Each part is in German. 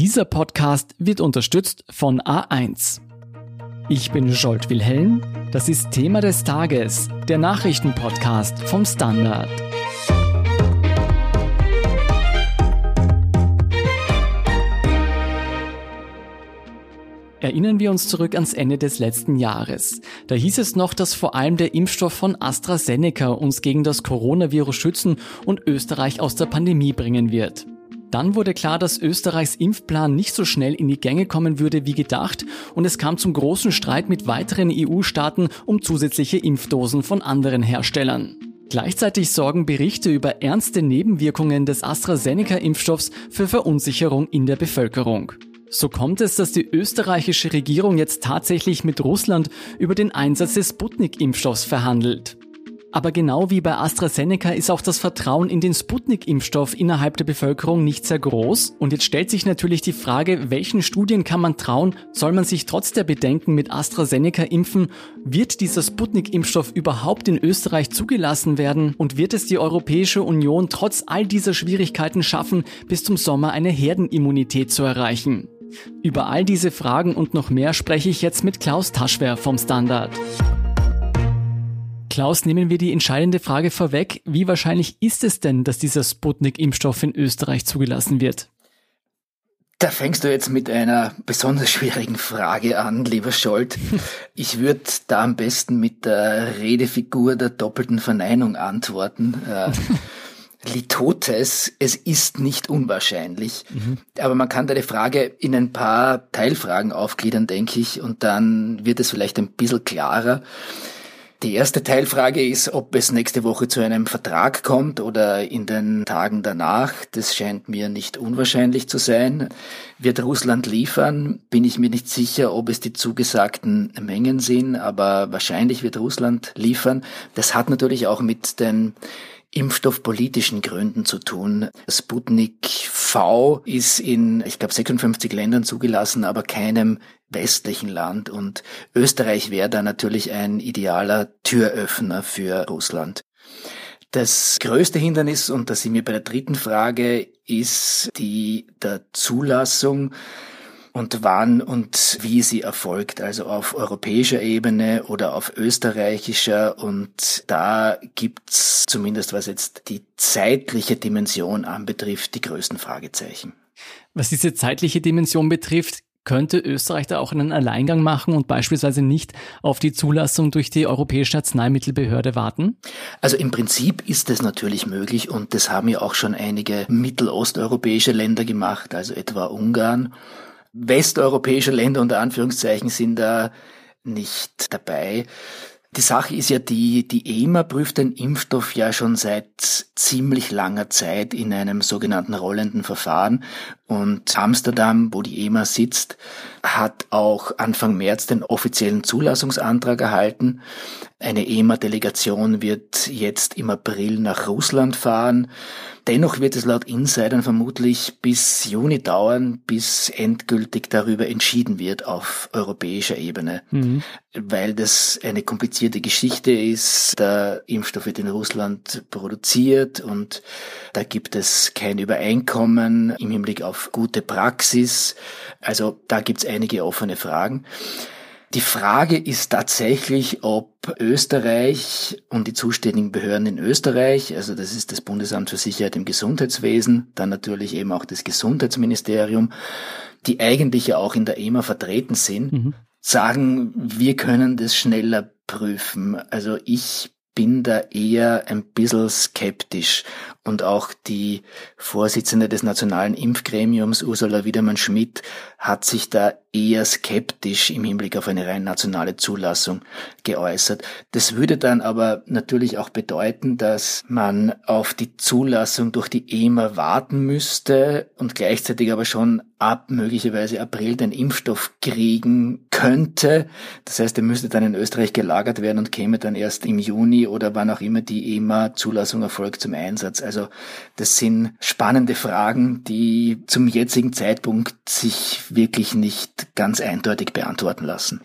Dieser Podcast wird unterstützt von A1. Ich bin Jolt Wilhelm. Das ist Thema des Tages, der Nachrichtenpodcast vom Standard. Erinnern wir uns zurück ans Ende des letzten Jahres. Da hieß es noch, dass vor allem der Impfstoff von AstraZeneca uns gegen das Coronavirus schützen und Österreich aus der Pandemie bringen wird. Dann wurde klar, dass Österreichs Impfplan nicht so schnell in die Gänge kommen würde wie gedacht und es kam zum großen Streit mit weiteren EU-Staaten um zusätzliche Impfdosen von anderen Herstellern. Gleichzeitig sorgen Berichte über ernste Nebenwirkungen des AstraZeneca-Impfstoffs für Verunsicherung in der Bevölkerung. So kommt es, dass die österreichische Regierung jetzt tatsächlich mit Russland über den Einsatz des Sputnik-Impfstoffs verhandelt. Aber genau wie bei AstraZeneca ist auch das Vertrauen in den Sputnik-Impfstoff innerhalb der Bevölkerung nicht sehr groß. Und jetzt stellt sich natürlich die Frage, welchen Studien kann man trauen? Soll man sich trotz der Bedenken mit AstraZeneca impfen? Wird dieser Sputnik-Impfstoff überhaupt in Österreich zugelassen werden? Und wird es die Europäische Union trotz all dieser Schwierigkeiten schaffen, bis zum Sommer eine Herdenimmunität zu erreichen? Über all diese Fragen und noch mehr spreche ich jetzt mit Klaus Taschwer vom Standard. Klaus, nehmen wir die entscheidende Frage vorweg. Wie wahrscheinlich ist es denn, dass dieser Sputnik-Impfstoff in Österreich zugelassen wird? Da fängst du jetzt mit einer besonders schwierigen Frage an, lieber Scholt. Ich würde da am besten mit der Redefigur der doppelten Verneinung antworten. Äh, Litotes, es ist nicht unwahrscheinlich. Mhm. Aber man kann deine Frage in ein paar Teilfragen aufgliedern, denke ich, und dann wird es vielleicht ein bisschen klarer. Die erste Teilfrage ist, ob es nächste Woche zu einem Vertrag kommt oder in den Tagen danach. Das scheint mir nicht unwahrscheinlich zu sein. Wird Russland liefern? Bin ich mir nicht sicher, ob es die zugesagten Mengen sind, aber wahrscheinlich wird Russland liefern. Das hat natürlich auch mit den impfstoffpolitischen Gründen zu tun. Sputnik V ist in, ich glaube, 56 Ländern zugelassen, aber keinem westlichen Land. Und Österreich wäre da natürlich ein idealer Türöffner für Russland. Das größte Hindernis, und da sind wir bei der dritten Frage, ist die der Zulassung und wann und wie sie erfolgt, also auf europäischer Ebene oder auf österreichischer. Und da gibt's zumindest was jetzt die zeitliche Dimension anbetrifft, die größten Fragezeichen. Was diese zeitliche Dimension betrifft, könnte Österreich da auch einen Alleingang machen und beispielsweise nicht auf die Zulassung durch die Europäische Arzneimittelbehörde warten? Also im Prinzip ist es natürlich möglich und das haben ja auch schon einige mittelosteuropäische Länder gemacht, also etwa Ungarn westeuropäische Länder unter Anführungszeichen sind da nicht dabei. Die Sache ist ja die, die EMA prüft den Impfstoff ja schon seit ziemlich langer Zeit in einem sogenannten rollenden Verfahren. Und Amsterdam, wo die EMA sitzt, hat auch Anfang März den offiziellen Zulassungsantrag erhalten. Eine EMA-Delegation wird jetzt im April nach Russland fahren. Dennoch wird es laut Insidern vermutlich bis Juni dauern, bis endgültig darüber entschieden wird auf europäischer Ebene, mhm. weil das eine komplizierte Geschichte ist. Der Impfstoff wird in Russland produziert und da gibt es kein Übereinkommen im Hinblick auf gute Praxis. Also da gibt es einige offene Fragen. Die Frage ist tatsächlich, ob Österreich und die zuständigen Behörden in Österreich, also das ist das Bundesamt für Sicherheit im Gesundheitswesen, dann natürlich eben auch das Gesundheitsministerium, die eigentlich ja auch in der EMA vertreten sind, mhm. sagen, wir können das schneller prüfen. Also ich bin da eher ein bisschen skeptisch. Und auch die Vorsitzende des Nationalen Impfgremiums, Ursula Wiedermann-Schmidt, hat sich da eher skeptisch im Hinblick auf eine rein nationale Zulassung geäußert. Das würde dann aber natürlich auch bedeuten, dass man auf die Zulassung durch die EMA warten müsste und gleichzeitig aber schon ab möglicherweise April den Impfstoff kriegen könnte. Das heißt, er müsste dann in Österreich gelagert werden und käme dann erst im Juni oder wann auch immer die EMA-Zulassung erfolgt zum Einsatz. Also das sind spannende Fragen, die zum jetzigen Zeitpunkt sich wirklich nicht ganz eindeutig beantworten lassen.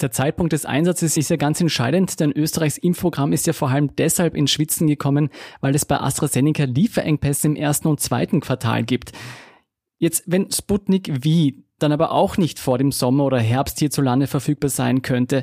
Der Zeitpunkt des Einsatzes ist ja ganz entscheidend, denn Österreichs Impfprogramm ist ja vor allem deshalb ins Schwitzen gekommen, weil es bei AstraZeneca Lieferengpässe im ersten und zweiten Quartal gibt. Jetzt, wenn Sputnik wie dann aber auch nicht vor dem Sommer oder Herbst hierzulande verfügbar sein könnte,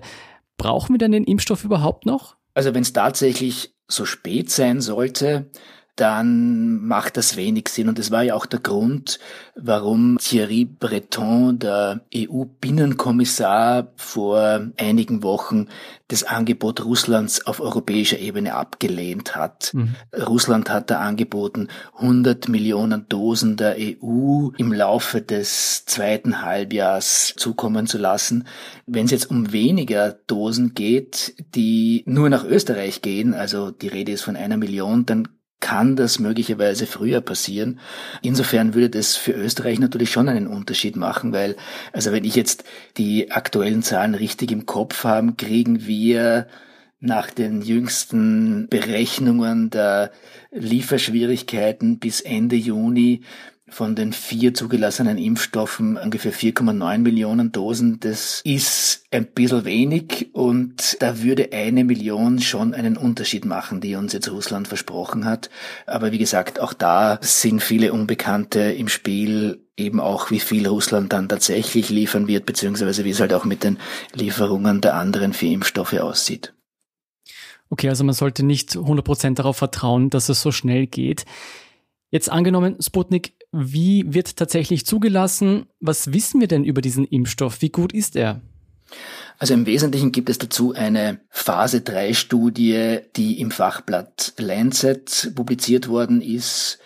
brauchen wir dann den Impfstoff überhaupt noch? Also wenn es tatsächlich so spät sein sollte, dann macht das wenig Sinn. Und das war ja auch der Grund, warum Thierry Breton, der EU-Binnenkommissar, vor einigen Wochen das Angebot Russlands auf europäischer Ebene abgelehnt hat. Mhm. Russland hat da angeboten, 100 Millionen Dosen der EU im Laufe des zweiten Halbjahrs zukommen zu lassen. Wenn es jetzt um weniger Dosen geht, die nur nach Österreich gehen, also die Rede ist von einer Million, dann kann das möglicherweise früher passieren. Insofern würde das für Österreich natürlich schon einen Unterschied machen, weil, also wenn ich jetzt die aktuellen Zahlen richtig im Kopf habe, kriegen wir nach den jüngsten Berechnungen der Lieferschwierigkeiten bis Ende Juni von den vier zugelassenen Impfstoffen ungefähr 4,9 Millionen Dosen. Das ist ein bisschen wenig und da würde eine Million schon einen Unterschied machen, die uns jetzt Russland versprochen hat. Aber wie gesagt, auch da sind viele Unbekannte im Spiel, eben auch wie viel Russland dann tatsächlich liefern wird, beziehungsweise wie es halt auch mit den Lieferungen der anderen vier Impfstoffe aussieht. Okay, also man sollte nicht 100% darauf vertrauen, dass es so schnell geht. Jetzt angenommen, Sputnik wie wird tatsächlich zugelassen? Was wissen wir denn über diesen Impfstoff? Wie gut ist er? Also im Wesentlichen gibt es dazu eine Phase 3 Studie, die im Fachblatt Lancet publiziert worden ist.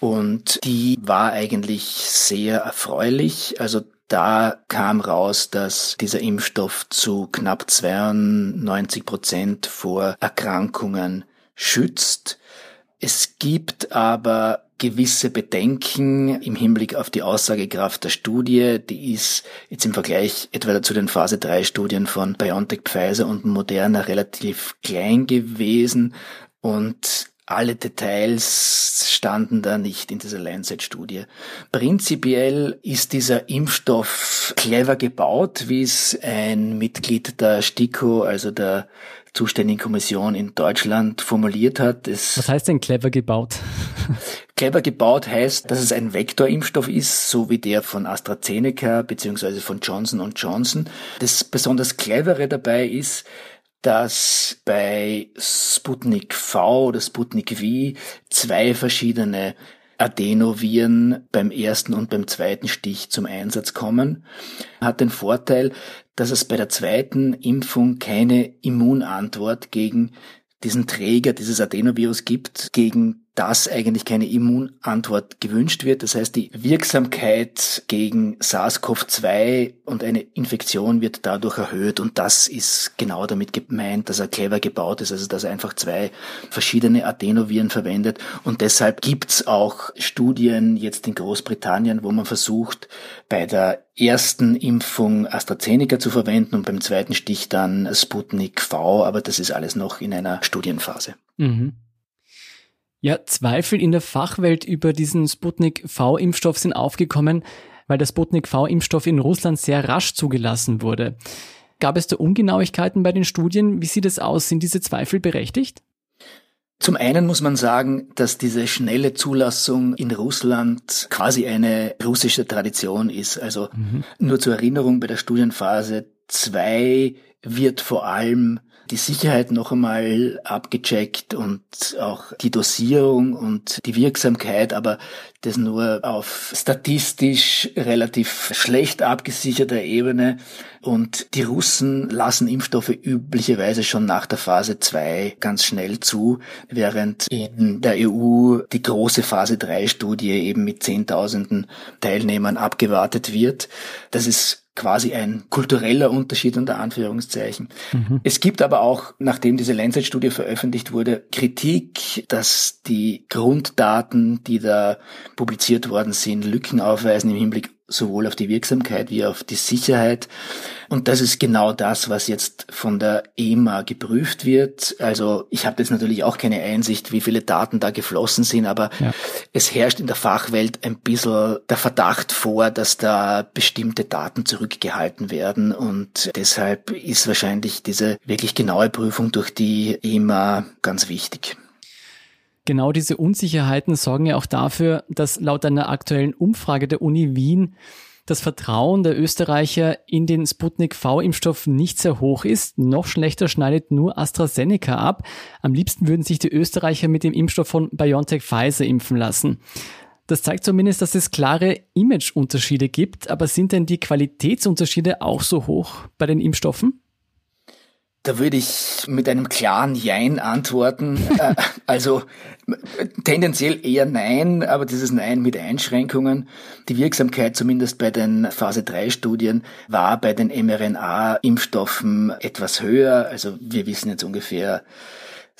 Und die war eigentlich sehr erfreulich. Also da kam raus, dass dieser Impfstoff zu knapp 92 Prozent vor Erkrankungen schützt. Es gibt aber gewisse Bedenken im Hinblick auf die Aussagekraft der Studie. Die ist jetzt im Vergleich etwa zu den Phase 3 Studien von BioNTech, Pfizer und Moderna relativ klein gewesen und alle Details standen da nicht in dieser Lancet-Studie. Prinzipiell ist dieser Impfstoff clever gebaut, wie es ein Mitglied der STIKO, also der zuständigen Kommission in Deutschland formuliert hat. Es Was heißt denn clever gebaut? clever gebaut heißt, dass es ein Vektorimpfstoff ist, so wie der von AstraZeneca beziehungsweise von Johnson Johnson. Das besonders clevere dabei ist, dass bei Sputnik V oder Sputnik V zwei verschiedene Adenoviren beim ersten und beim zweiten Stich zum Einsatz kommen. Hat den Vorteil, dass es bei der zweiten Impfung keine Immunantwort gegen diesen Träger dieses Adenovirus gibt, gegen das eigentlich keine Immunantwort gewünscht wird. Das heißt, die Wirksamkeit gegen SARS-CoV-2 und eine Infektion wird dadurch erhöht und das ist genau damit gemeint, dass er clever gebaut ist, also dass er einfach zwei verschiedene Adenoviren verwendet und deshalb gibt's auch Studien jetzt in Großbritannien, wo man versucht, bei der ersten Impfung AstraZeneca zu verwenden und beim zweiten Stich dann Sputnik V, aber das ist alles noch in einer Studienphase. Mhm. Ja, Zweifel in der Fachwelt über diesen Sputnik V-Impfstoff sind aufgekommen, weil der Sputnik V-Impfstoff in Russland sehr rasch zugelassen wurde. Gab es da Ungenauigkeiten bei den Studien? Wie sieht es aus? Sind diese Zweifel berechtigt? Zum einen muss man sagen, dass diese schnelle Zulassung in Russland quasi eine russische Tradition ist. Also mhm. nur zur Erinnerung, bei der Studienphase 2 wird vor allem die Sicherheit noch einmal abgecheckt und auch die Dosierung und die Wirksamkeit, aber das nur auf statistisch relativ schlecht abgesicherter Ebene. Und die Russen lassen Impfstoffe üblicherweise schon nach der Phase 2 ganz schnell zu, während in der EU die große Phase 3 Studie eben mit Zehntausenden Teilnehmern abgewartet wird. Das ist quasi ein kultureller Unterschied unter Anführungszeichen. Mhm. Es gibt aber auch, nachdem diese Lancet-Studie veröffentlicht wurde, Kritik, dass die Grunddaten, die da publiziert worden sind, Lücken aufweisen im Hinblick sowohl auf die Wirksamkeit wie auf die Sicherheit. Und das ist genau das, was jetzt von der EMA geprüft wird. Also ich habe jetzt natürlich auch keine Einsicht, wie viele Daten da geflossen sind, aber ja. es herrscht in der Fachwelt ein bisschen der Verdacht vor, dass da bestimmte Daten zurückgehalten werden. Und deshalb ist wahrscheinlich diese wirklich genaue Prüfung durch die EMA ganz wichtig. Genau diese Unsicherheiten sorgen ja auch dafür, dass laut einer aktuellen Umfrage der Uni Wien das Vertrauen der Österreicher in den Sputnik V-Impfstoff nicht sehr hoch ist. Noch schlechter schneidet nur AstraZeneca ab. Am liebsten würden sich die Österreicher mit dem Impfstoff von BioNTech Pfizer impfen lassen. Das zeigt zumindest, dass es klare Imageunterschiede gibt, aber sind denn die Qualitätsunterschiede auch so hoch bei den Impfstoffen? Da würde ich mit einem klaren Jein antworten. Äh, also tendenziell eher Nein, aber dieses Nein mit Einschränkungen. Die Wirksamkeit zumindest bei den Phase 3 Studien war bei den mRNA-Impfstoffen etwas höher. Also wir wissen jetzt ungefähr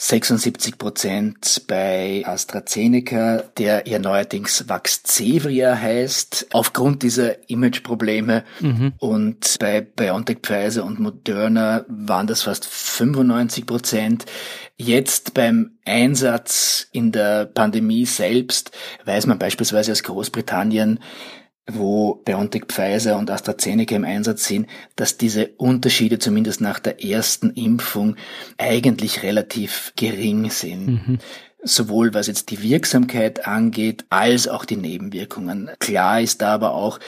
76 Prozent bei AstraZeneca, der ja neuerdings Vaxzevria heißt, aufgrund dieser Imageprobleme. Mhm. Und bei BioNTech Pfizer und Moderna waren das fast 95 Prozent. Jetzt beim Einsatz in der Pandemie selbst weiß man beispielsweise aus Großbritannien, wo BioNTech Pfizer und AstraZeneca im Einsatz sind, dass diese Unterschiede zumindest nach der ersten Impfung eigentlich relativ gering sind. Mhm. Sowohl was jetzt die Wirksamkeit angeht, als auch die Nebenwirkungen. Klar ist da aber auch,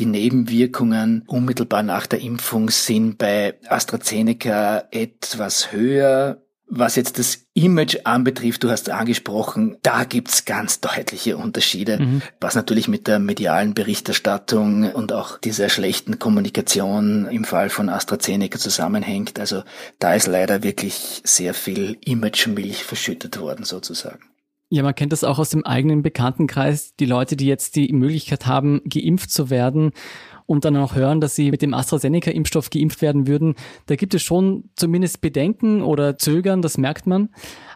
die Nebenwirkungen unmittelbar nach der Impfung sind bei AstraZeneca etwas höher was jetzt das Image anbetrifft, du hast angesprochen, da gibt's ganz deutliche Unterschiede, mhm. was natürlich mit der medialen Berichterstattung und auch dieser schlechten Kommunikation im Fall von AstraZeneca zusammenhängt. Also da ist leider wirklich sehr viel Image-Milch verschüttet worden sozusagen. Ja, man kennt das auch aus dem eigenen Bekanntenkreis. Die Leute, die jetzt die Möglichkeit haben, geimpft zu werden, und dann auch hören, dass sie mit dem AstraZeneca-Impfstoff geimpft werden würden, da gibt es schon zumindest Bedenken oder Zögern, das merkt man.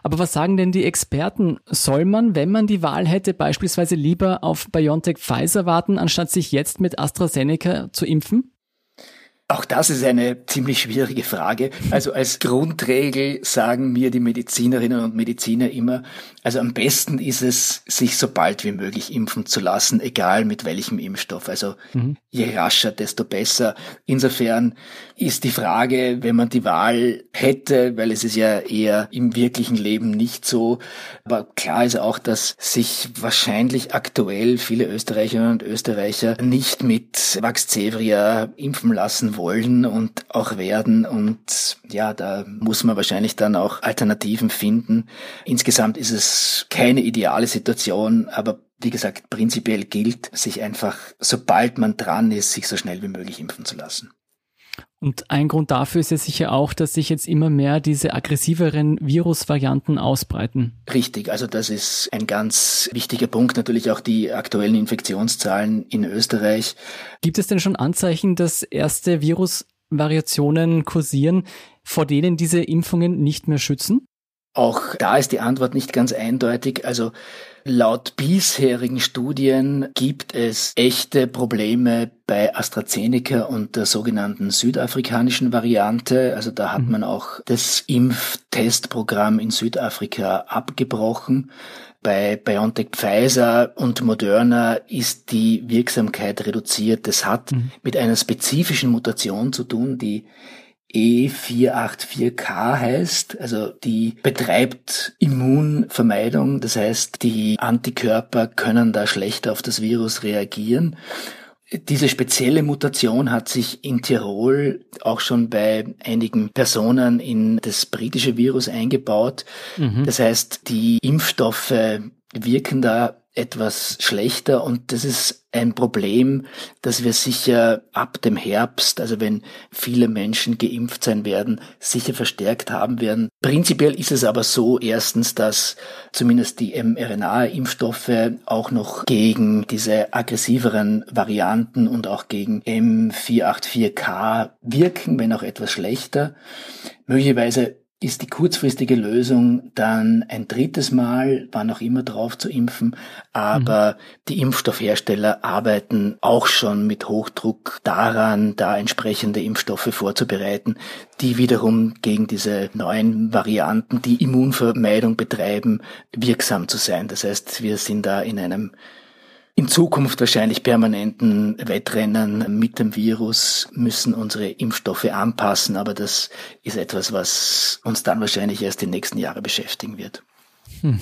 Aber was sagen denn die Experten? Soll man, wenn man die Wahl hätte, beispielsweise lieber auf BioNTech Pfizer warten, anstatt sich jetzt mit AstraZeneca zu impfen? Auch das ist eine ziemlich schwierige Frage. Also als Grundregel sagen mir die Medizinerinnen und Mediziner immer, also am besten ist es, sich so bald wie möglich impfen zu lassen, egal mit welchem Impfstoff. Also mhm. je rascher, desto besser. Insofern ist die Frage, wenn man die Wahl hätte, weil es ist ja eher im wirklichen Leben nicht so, aber klar ist auch, dass sich wahrscheinlich aktuell viele Österreicherinnen und Österreicher nicht mit Vaxzevria impfen lassen wollen und auch werden. Und ja, da muss man wahrscheinlich dann auch Alternativen finden. Insgesamt ist es keine ideale Situation, aber wie gesagt, prinzipiell gilt, sich einfach, sobald man dran ist, sich so schnell wie möglich impfen zu lassen. Und ein Grund dafür ist ja sicher auch, dass sich jetzt immer mehr diese aggressiveren Virusvarianten ausbreiten. Richtig, also das ist ein ganz wichtiger Punkt. Natürlich auch die aktuellen Infektionszahlen in Österreich. Gibt es denn schon Anzeichen, dass erste Virusvariationen kursieren, vor denen diese Impfungen nicht mehr schützen? Auch da ist die Antwort nicht ganz eindeutig. Also laut bisherigen Studien gibt es echte Probleme bei AstraZeneca und der sogenannten südafrikanischen Variante. Also da hat mhm. man auch das Impftestprogramm in Südafrika abgebrochen. Bei BioNTech Pfizer und Moderna ist die Wirksamkeit reduziert. Das hat mhm. mit einer spezifischen Mutation zu tun, die E484K heißt, also die betreibt Immunvermeidung, das heißt, die Antikörper können da schlechter auf das Virus reagieren. Diese spezielle Mutation hat sich in Tirol auch schon bei einigen Personen in das britische Virus eingebaut. Mhm. Das heißt, die Impfstoffe wirken da etwas schlechter und das ist ein Problem, das wir sicher ab dem Herbst, also wenn viele Menschen geimpft sein werden, sicher verstärkt haben werden. Prinzipiell ist es aber so, erstens, dass zumindest die mRNA-Impfstoffe auch noch gegen diese aggressiveren Varianten und auch gegen M484K wirken, wenn auch etwas schlechter. Möglicherweise ist die kurzfristige Lösung dann ein drittes Mal, wann auch immer drauf zu impfen. Aber mhm. die Impfstoffhersteller arbeiten auch schon mit Hochdruck daran, da entsprechende Impfstoffe vorzubereiten, die wiederum gegen diese neuen Varianten, die Immunvermeidung betreiben, wirksam zu sein. Das heißt, wir sind da in einem in Zukunft wahrscheinlich permanenten Wettrennen mit dem Virus müssen unsere Impfstoffe anpassen, aber das ist etwas, was uns dann wahrscheinlich erst die nächsten Jahre beschäftigen wird. Hm.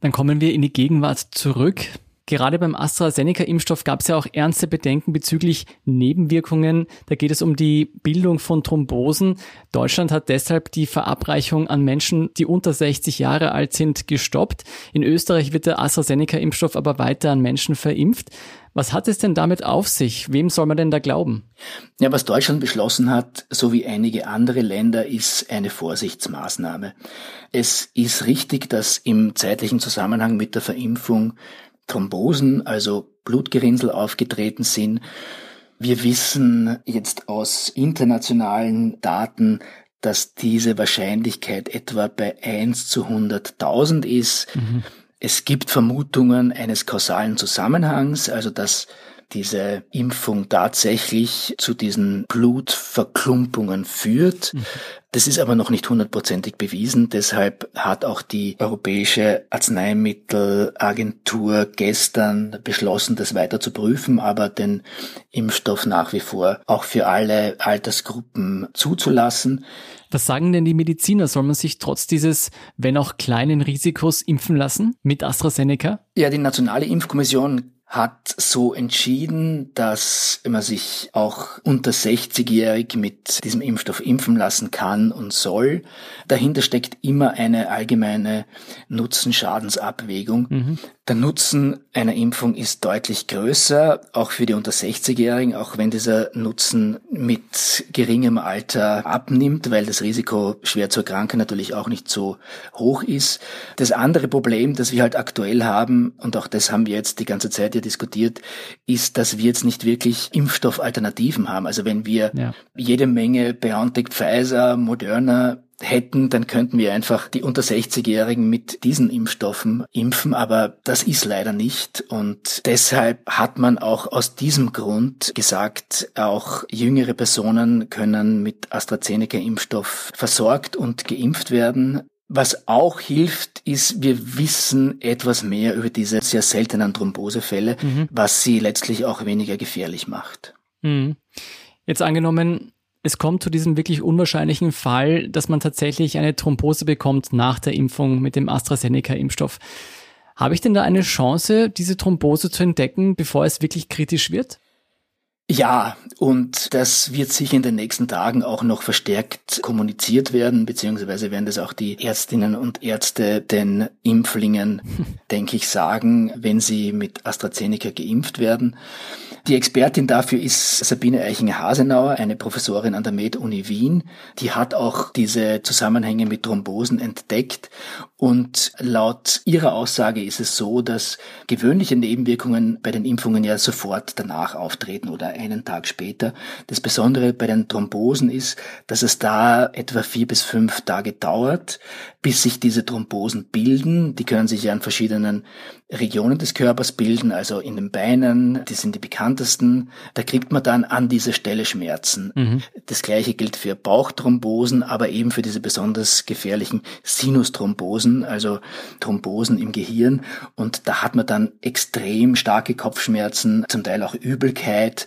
Dann kommen wir in die Gegenwart zurück. Gerade beim AstraZeneca-Impfstoff gab es ja auch ernste Bedenken bezüglich Nebenwirkungen. Da geht es um die Bildung von Thrombosen. Deutschland hat deshalb die Verabreichung an Menschen, die unter 60 Jahre alt sind, gestoppt. In Österreich wird der AstraZeneca-Impfstoff aber weiter an Menschen verimpft. Was hat es denn damit auf sich? Wem soll man denn da glauben? Ja, was Deutschland beschlossen hat, so wie einige andere Länder, ist eine Vorsichtsmaßnahme. Es ist richtig, dass im zeitlichen Zusammenhang mit der Verimpfung Thrombosen, also Blutgerinnsel aufgetreten sind. Wir wissen jetzt aus internationalen Daten, dass diese Wahrscheinlichkeit etwa bei 1 zu 100.000 ist. Mhm. Es gibt Vermutungen eines kausalen Zusammenhangs, also dass diese Impfung tatsächlich zu diesen Blutverklumpungen führt. Mhm. Das ist aber noch nicht hundertprozentig bewiesen. Deshalb hat auch die Europäische Arzneimittelagentur gestern beschlossen, das weiter zu prüfen, aber den Impfstoff nach wie vor auch für alle Altersgruppen zuzulassen. Was sagen denn die Mediziner? Soll man sich trotz dieses, wenn auch kleinen Risikos impfen lassen mit AstraZeneca? Ja, die Nationale Impfkommission hat so entschieden, dass man sich auch unter 60-jährig mit diesem Impfstoff impfen lassen kann und soll. Dahinter steckt immer eine allgemeine Nutzen-Schadensabwägung. Mhm. Der Nutzen einer Impfung ist deutlich größer, auch für die unter 60-Jährigen, auch wenn dieser Nutzen mit geringem Alter abnimmt, weil das Risiko schwer zu erkranken natürlich auch nicht so hoch ist. Das andere Problem, das wir halt aktuell haben, und auch das haben wir jetzt die ganze Zeit ja diskutiert, ist, dass wir jetzt nicht wirklich Impfstoffalternativen haben. Also wenn wir ja. jede Menge BioNTech, Pfizer, Moderna hätten, dann könnten wir einfach die unter 60-Jährigen mit diesen Impfstoffen impfen, aber das ist leider nicht und deshalb hat man auch aus diesem Grund gesagt, auch jüngere Personen können mit AstraZeneca-Impfstoff versorgt und geimpft werden. Was auch hilft, ist, wir wissen etwas mehr über diese sehr seltenen Thrombosefälle, mhm. was sie letztlich auch weniger gefährlich macht. Mhm. Jetzt angenommen, es kommt zu diesem wirklich unwahrscheinlichen Fall, dass man tatsächlich eine Thrombose bekommt nach der Impfung mit dem AstraZeneca-Impfstoff. Habe ich denn da eine Chance, diese Thrombose zu entdecken, bevor es wirklich kritisch wird? Ja, und das wird sicher in den nächsten Tagen auch noch verstärkt kommuniziert werden, beziehungsweise werden das auch die Ärztinnen und Ärzte den Impflingen, denke ich, sagen, wenn sie mit AstraZeneca geimpft werden. Die Expertin dafür ist Sabine Eichinger-Hasenauer, eine Professorin an der Med-Uni Wien. Die hat auch diese Zusammenhänge mit Thrombosen entdeckt und laut ihrer Aussage ist es so, dass gewöhnliche Nebenwirkungen bei den Impfungen ja sofort danach auftreten oder einen Tag später. Das Besondere bei den Thrombosen ist, dass es da etwa vier bis fünf Tage dauert, bis sich diese Thrombosen bilden. Die können sich ja an verschiedenen Regionen des Körpers bilden, also in den Beinen, die sind die bekanntesten. Da kriegt man dann an dieser Stelle Schmerzen. Mhm. Das gleiche gilt für Bauchthrombosen, aber eben für diese besonders gefährlichen Sinusthrombosen, also Thrombosen im Gehirn. Und da hat man dann extrem starke Kopfschmerzen, zum Teil auch Übelkeit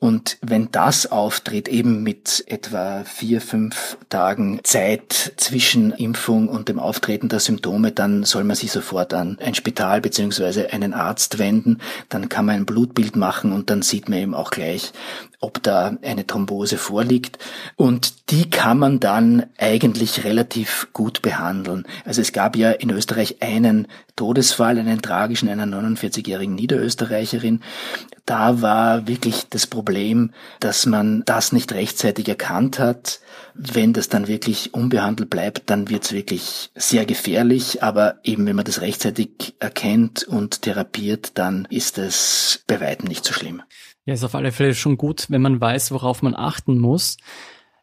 und wenn das auftritt, eben mit etwa vier, fünf Tagen Zeit zwischen Impfung und dem Auftreten der Symptome, dann soll man sich sofort an ein Spital beziehungsweise einen Arzt wenden. Dann kann man ein Blutbild machen und dann sieht man eben auch gleich, ob da eine Thrombose vorliegt. Und die kann man dann eigentlich relativ gut behandeln. Also es gab ja in Österreich einen Todesfall, einen tragischen einer 49-jährigen Niederösterreicherin. Da war wirklich das Problem, dass man das nicht rechtzeitig erkannt hat. Wenn das dann wirklich unbehandelt bleibt, dann wird es wirklich sehr gefährlich. Aber eben wenn man das rechtzeitig erkennt und therapiert, dann ist es bei weitem nicht so schlimm. Ja, ist auf alle Fälle schon gut, wenn man weiß, worauf man achten muss.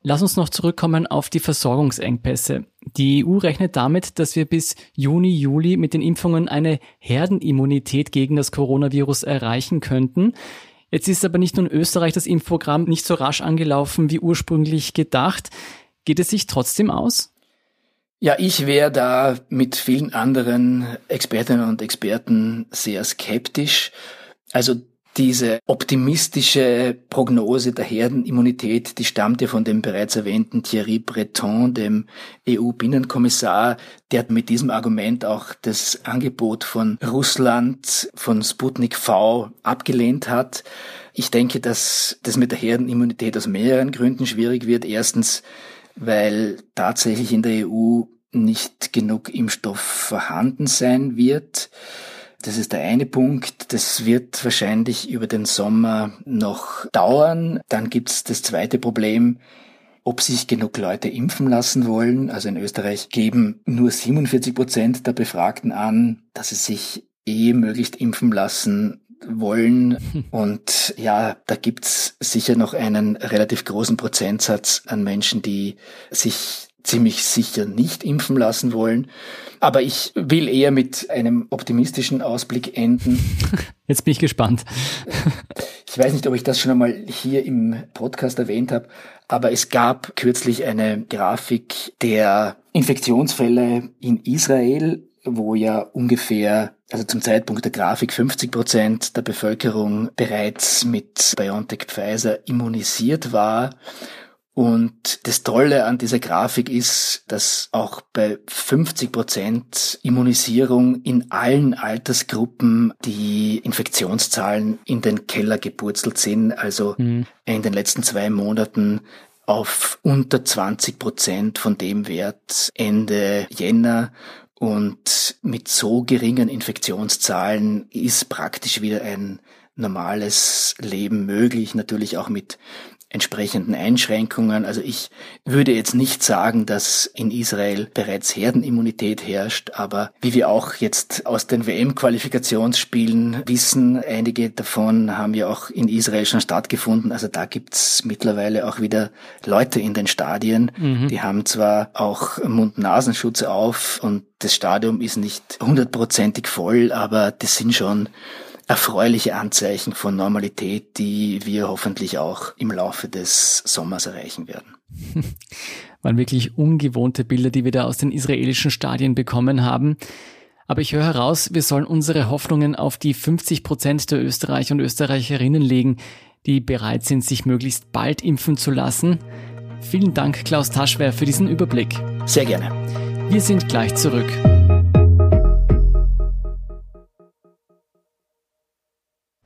Lass uns noch zurückkommen auf die Versorgungsengpässe. Die EU rechnet damit, dass wir bis Juni, Juli mit den Impfungen eine Herdenimmunität gegen das Coronavirus erreichen könnten. Jetzt ist aber nicht nur in Österreich das Impfprogramm nicht so rasch angelaufen wie ursprünglich gedacht. Geht es sich trotzdem aus? Ja, ich wäre da mit vielen anderen Expertinnen und Experten sehr skeptisch. Also Diese optimistische Prognose der Herdenimmunität, die stammt ja von dem bereits erwähnten Thierry Breton, dem EU-Binnenkommissar, der mit diesem Argument auch das Angebot von Russland, von Sputnik V abgelehnt hat. Ich denke, dass das mit der Herdenimmunität aus mehreren Gründen schwierig wird. Erstens, weil tatsächlich in der EU nicht genug Impfstoff vorhanden sein wird. Das ist der eine Punkt. Das wird wahrscheinlich über den Sommer noch dauern. Dann gibt es das zweite Problem, ob sich genug Leute impfen lassen wollen. Also in Österreich geben nur 47 Prozent der Befragten an, dass sie sich eh möglichst impfen lassen wollen. Und ja, da gibt's sicher noch einen relativ großen Prozentsatz an Menschen, die sich ziemlich sicher nicht impfen lassen wollen. Aber ich will eher mit einem optimistischen Ausblick enden. Jetzt bin ich gespannt. Ich weiß nicht, ob ich das schon einmal hier im Podcast erwähnt habe, aber es gab kürzlich eine Grafik der Infektionsfälle in Israel, wo ja ungefähr, also zum Zeitpunkt der Grafik 50 Prozent der Bevölkerung bereits mit BioNTech Pfizer immunisiert war und das Tolle an dieser Grafik ist, dass auch bei 50 Prozent Immunisierung in allen Altersgruppen die Infektionszahlen in den Keller gepurzelt sind. Also mhm. in den letzten zwei Monaten auf unter 20 Prozent von dem Wert Ende Jänner. Und mit so geringen Infektionszahlen ist praktisch wieder ein normales Leben möglich, natürlich auch mit entsprechenden Einschränkungen. Also ich würde jetzt nicht sagen, dass in Israel bereits Herdenimmunität herrscht, aber wie wir auch jetzt aus den WM-Qualifikationsspielen wissen, einige davon haben ja auch in Israel schon stattgefunden. Also da gibt's mittlerweile auch wieder Leute in den Stadien. Mhm. Die haben zwar auch Mund-Nasenschutz auf und das Stadion ist nicht hundertprozentig voll, aber das sind schon erfreuliche Anzeichen von Normalität, die wir hoffentlich auch im Laufe des Sommers erreichen werden. Waren wirklich ungewohnte Bilder, die wir da aus den israelischen Stadien bekommen haben. Aber ich höre heraus, wir sollen unsere Hoffnungen auf die 50 Prozent der Österreicher und Österreicherinnen legen, die bereit sind, sich möglichst bald impfen zu lassen. Vielen Dank, Klaus Taschwer, für diesen Überblick. Sehr gerne. Wir sind gleich zurück.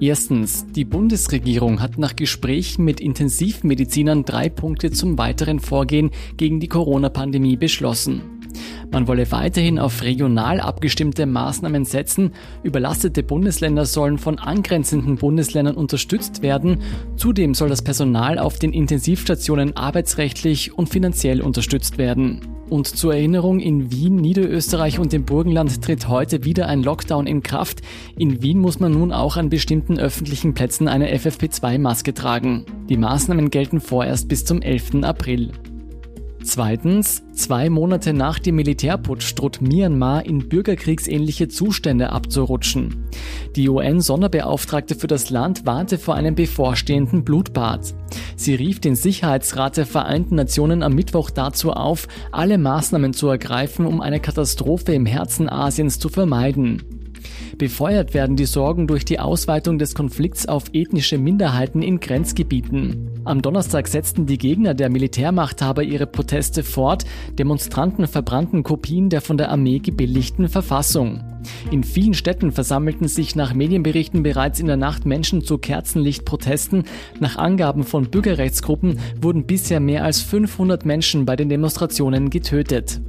Erstens, die Bundesregierung hat nach Gesprächen mit Intensivmedizinern drei Punkte zum weiteren Vorgehen gegen die Corona-Pandemie beschlossen. Man wolle weiterhin auf regional abgestimmte Maßnahmen setzen, überlastete Bundesländer sollen von angrenzenden Bundesländern unterstützt werden, zudem soll das Personal auf den Intensivstationen arbeitsrechtlich und finanziell unterstützt werden. Und zur Erinnerung, in Wien, Niederösterreich und dem Burgenland tritt heute wieder ein Lockdown in Kraft. In Wien muss man nun auch an bestimmten öffentlichen Plätzen eine FFP2-Maske tragen. Die Maßnahmen gelten vorerst bis zum 11. April. Zweitens, zwei Monate nach dem Militärputsch droht Myanmar in bürgerkriegsähnliche Zustände abzurutschen. Die UN-Sonderbeauftragte für das Land warnte vor einem bevorstehenden Blutbad. Sie rief den Sicherheitsrat der Vereinten Nationen am Mittwoch dazu auf, alle Maßnahmen zu ergreifen, um eine Katastrophe im Herzen Asiens zu vermeiden. Befeuert werden die Sorgen durch die Ausweitung des Konflikts auf ethnische Minderheiten in Grenzgebieten. Am Donnerstag setzten die Gegner der Militärmachthaber ihre Proteste fort. Demonstranten verbrannten Kopien der von der Armee gebilligten Verfassung. In vielen Städten versammelten sich nach Medienberichten bereits in der Nacht Menschen zu Kerzenlichtprotesten. Nach Angaben von Bürgerrechtsgruppen wurden bisher mehr als 500 Menschen bei den Demonstrationen getötet.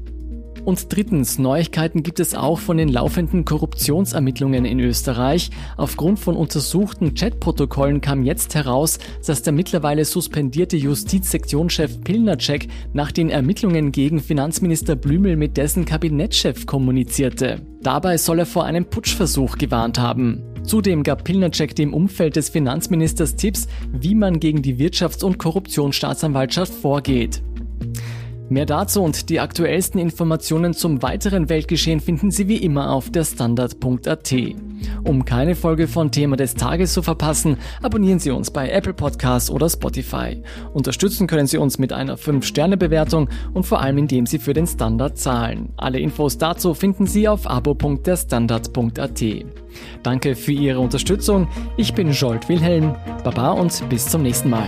Und drittens, Neuigkeiten gibt es auch von den laufenden Korruptionsermittlungen in Österreich. Aufgrund von untersuchten Chatprotokollen kam jetzt heraus, dass der mittlerweile suspendierte Justizsektionschef Pilnacek nach den Ermittlungen gegen Finanzminister Blümel mit dessen Kabinettschef kommunizierte. Dabei soll er vor einem Putschversuch gewarnt haben. Zudem gab Pilnacek dem Umfeld des Finanzministers Tipps, wie man gegen die Wirtschafts- und Korruptionsstaatsanwaltschaft vorgeht. Mehr dazu und die aktuellsten Informationen zum weiteren Weltgeschehen finden Sie wie immer auf der Standard.at. Um keine Folge von Thema des Tages zu verpassen, abonnieren Sie uns bei Apple Podcasts oder Spotify. Unterstützen können Sie uns mit einer 5-Sterne-Bewertung und vor allem indem Sie für den Standard zahlen. Alle Infos dazu finden Sie auf abo.derstandard.at. Danke für Ihre Unterstützung. Ich bin Jolt Wilhelm. Baba und bis zum nächsten Mal.